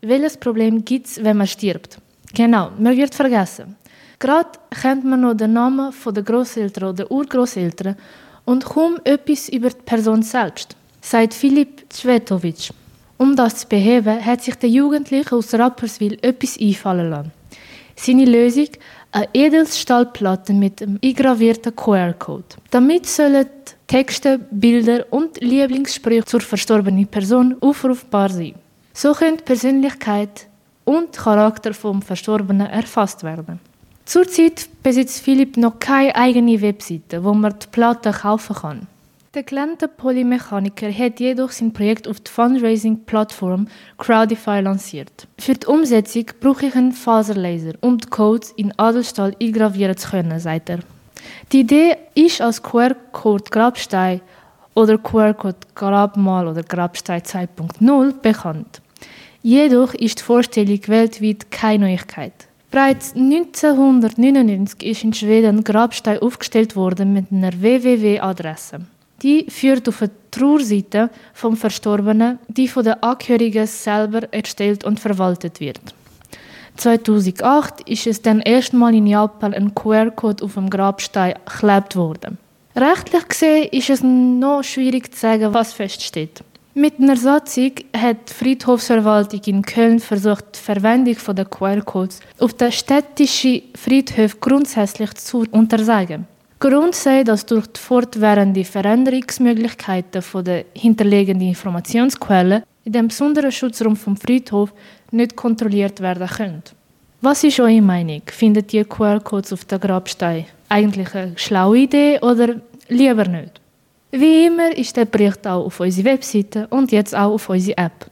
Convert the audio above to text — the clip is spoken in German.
welches Problem gibt es, wenn man stirbt? Genau, man wird vergessen. Gerade kennt man noch den Namen der Großeltern oder Urgroßeltern und kaum etwas über die Person selbst, sagt Philipp Cvetovic. Um das zu beheben, hat sich der Jugendliche aus Rapperswil etwas einfallen lassen. Seine Lösung? Eine Edelstahlplatte mit einem eingravierten QR-Code. Damit sollen Texte, Bilder und Lieblingssprüche zur verstorbenen Person aufrufbar sein. So können Persönlichkeit und Charakter vom Verstorbenen erfasst werden. Zurzeit besitzt Philipp noch keine eigene Webseite, wo man die Platte kaufen kann. Der gelernte Polymechaniker hat jedoch sein Projekt auf der Fundraising-Plattform Crowdify lanciert. Für die Umsetzung brauche ich einen Faserlaser, um die Codes in Adelstahl eingravieren zu können, sagt er. Die Idee ist als QR-Code Grabstein oder QR-Code Grabmal oder Grabstein 2.0 bekannt. Jedoch ist die Vorstellung weltweit keine Neuigkeit. Bereits 1999 ist in Schweden ein Grabstein aufgestellt worden mit einer www-Adresse. Die führt auf eine Trauerseite vom Verstorbenen, die von den Angehörigen selber erstellt und verwaltet wird. 2008 ist es dann erstmal in Japan ein QR-Code auf dem Grabstein geklebt worden. Rechtlich gesehen ist es noch schwierig zu sagen, was feststeht. Mit einer Satzung hat die Friedhofsverwaltung in Köln versucht, die Verwendung der QR-Codes auf den städtischen Friedhöfen grundsätzlich zu untersagen. Grund sei, dass durch die fortwährende Veränderungsmöglichkeiten der hinterlegenden Informationsquellen in dem besonderen Schutzraum vom Friedhof nicht kontrolliert werden können. Was ist eure Meinung? Findet ihr QR-Codes auf der Grabstein eigentlich eine schlaue Idee oder lieber nicht? Wie immer ist der Bericht auch auf unserer Webseite und jetzt auch auf unserer App.